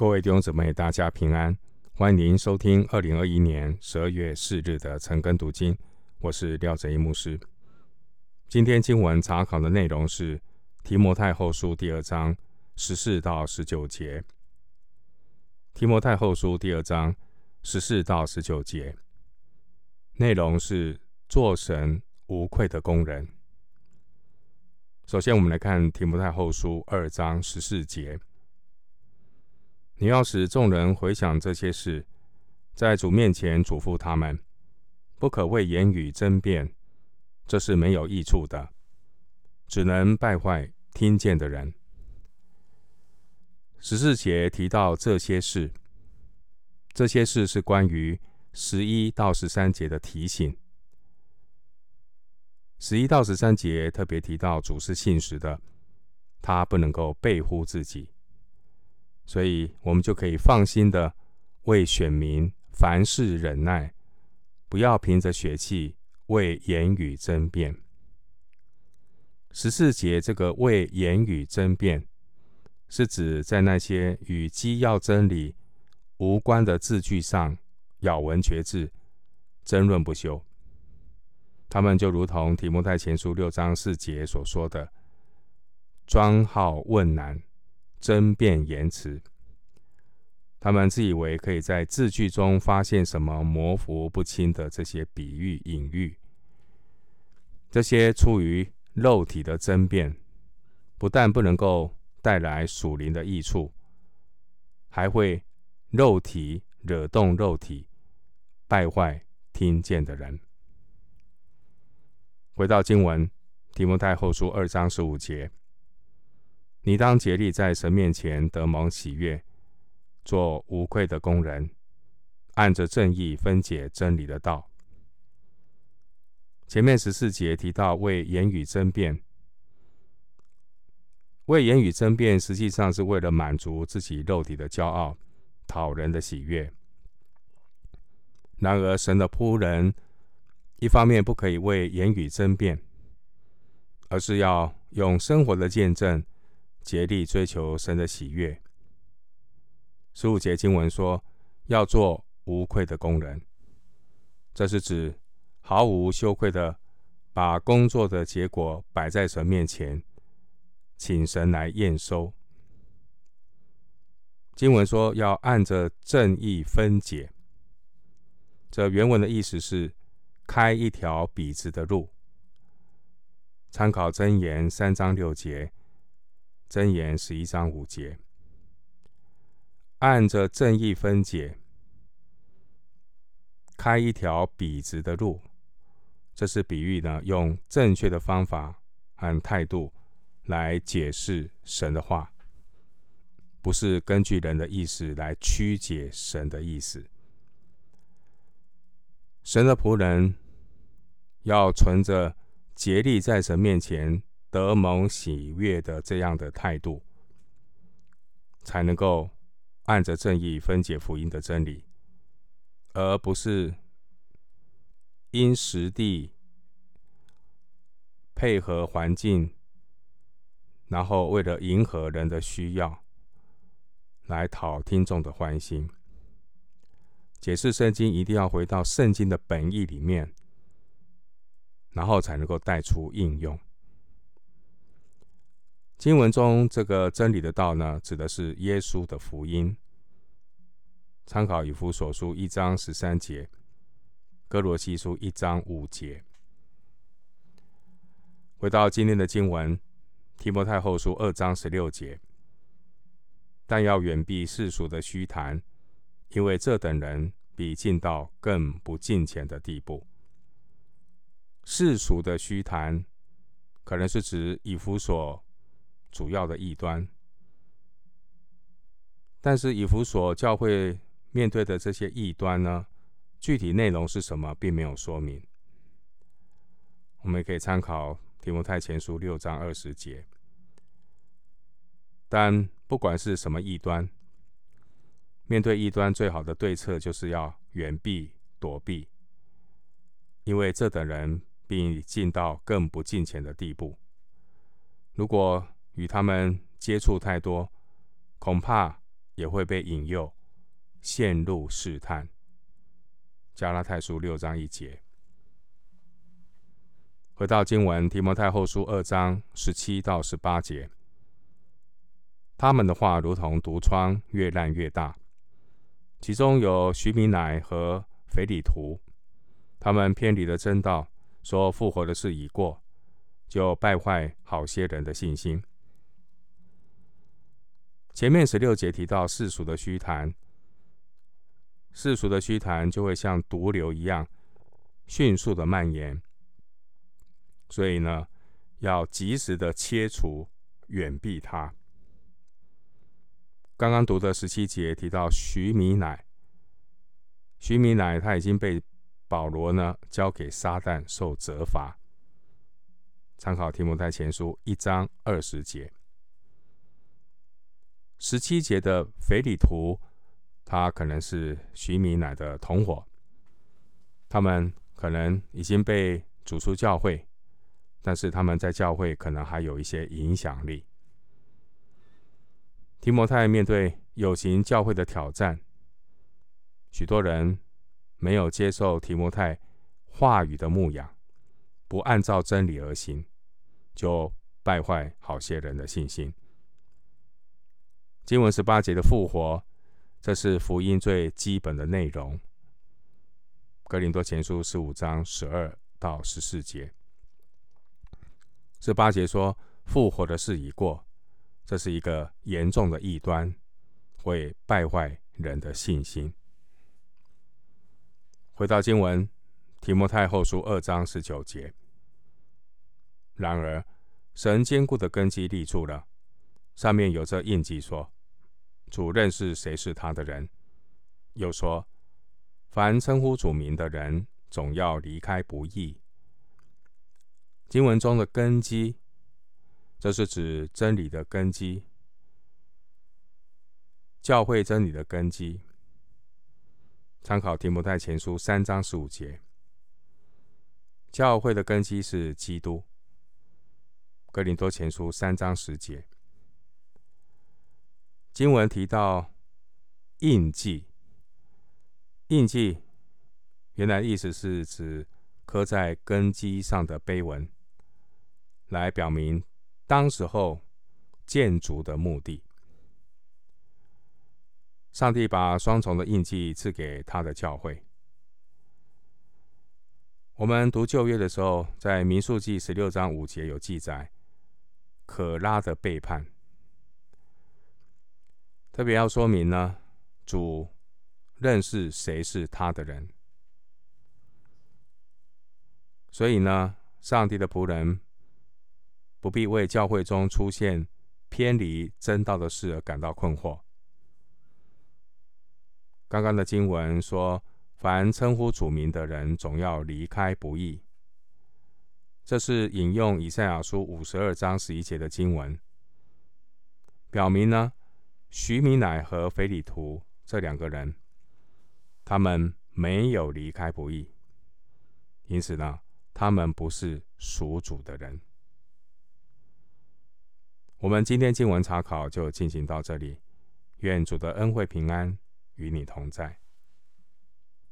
各位弟兄姊妹，大家平安！欢迎您收听二零二一年十二月四日的晨更读经，我是廖哲一牧师。今天经文查考的内容是提摩太后书第二章十四到十九节。提摩太后书第二章十四到十九节内容是做神无愧的工人。首先，我们来看提摩太后书二章十四节。你要使众人回想这些事，在主面前嘱咐他们，不可为言语争辩，这是没有益处的，只能败坏听见的人。十四节提到这些事，这些事是关于十一到十三节的提醒。十一到十三节特别提到主是信实的，他不能够背乎自己。所以，我们就可以放心的为选民凡事忍耐，不要凭着血气为言语争辩。十四节这个为言语争辩，是指在那些与基要真理无关的字句上咬文嚼字，争论不休。他们就如同提摩太前书六章四节所说的，专好问难。争辩言辞，他们自以为可以在字句中发现什么模糊不清的这些比喻隐喻，这些出于肉体的争辩，不但不能够带来属灵的益处，还会肉体惹动肉体，败坏听见的人。回到经文，提摩太后书二章十五节。你当竭力在神面前得蒙喜悦，做无愧的工人，按着正义分解真理的道。前面十四节提到为言语争辩，为言语争辩，实际上是为了满足自己肉体的骄傲，讨人的喜悦。然而，神的仆人一方面不可以为言语争辩，而是要用生活的见证。竭力追求神的喜悦。十五节经文说，要做无愧的工人，这是指毫无羞愧的把工作的结果摆在神面前，请神来验收。经文说要按着正义分解，这原文的意思是开一条笔直的路。参考箴言三章六节。箴言十一章五节，按着正义分解，开一条笔直的路，这是比喻呢，用正确的方法和态度来解释神的话，不是根据人的意思来曲解神的意思。神的仆人要存着竭力在神面前。得蒙喜悦的这样的态度，才能够按着正义分解福音的真理，而不是因实地配合环境，然后为了迎合人的需要，来讨听众的欢心。解释圣经一定要回到圣经的本意里面，然后才能够带出应用。经文中这个真理的道呢，指的是耶稣的福音。参考以弗所书一章十三节，哥罗西书一章五节。回到今天的经文，提摩太后书二章十六节，但要远避世俗的虚谈，因为这等人比进道更不进前的地步。世俗的虚谈，可能是指以弗所。主要的异端，但是以弗所教会面对的这些异端呢，具体内容是什么，并没有说明。我们也可以参考提摩太前书六章二十节。但不管是什么异端，面对异端最好的对策就是要远避躲避，因为这等人必进到更不敬虔的地步。如果与他们接触太多，恐怕也会被引诱，陷入试探。加拉太书六章一节。回到经文，提摩太后书二章十七到十八节，他们的话如同毒疮，越烂越大。其中有徐米乃和腓利图，他们偏离了真道，说复活的事已过，就败坏好些人的信心。前面十六节提到世俗的虚谈，世俗的虚谈就会像毒瘤一样迅速的蔓延，所以呢，要及时的切除，远避它。刚刚读的十七节提到徐米乃，徐米乃他已经被保罗呢交给撒旦受责罚。参考提摩太前书一章二十节。十七节的腓利图，他可能是徐米乃的同伙，他们可能已经被逐出教会，但是他们在教会可能还有一些影响力。提摩太面对有形教会的挑战，许多人没有接受提摩太话语的牧养，不按照真理而行，就败坏好些人的信心。经文十八节的复活，这是福音最基本的内容。格林多前书十五章十二到十四节，十八节说复活的事已过。这是一个严重的异端，会败坏人的信心。回到经文，提摩太后书二章十九节。然而，神坚固的根基立住了，上面有着印记说：“主认识谁是他的人。”又说：“凡称呼主名的人，总要离开不义。”经文中的根基。这是指真理的根基，教会真理的根基。参考提摩太前书三章十五节，教会的根基是基督。哥林多前书三章十节，经文提到印记，印记原来意思是指刻在根基上的碑文，来表明。当时候建筑的目的，上帝把双重的印记赐给他的教会。我们读旧约的时候，在民数记十六章五节有记载，可拉的背叛。特别要说明呢，主认识谁是他的人，所以呢，上帝的仆人。不必为教会中出现偏离真道的事而感到困惑。刚刚的经文说：“凡称呼主名的人，总要离开不义。”这是引用以赛亚书五十二章十一节的经文，表明呢，徐米乃和腓里图这两个人，他们没有离开不义，因此呢，他们不是属主的人。我们今天经文查考就进行到这里，愿主的恩惠平安与你同在。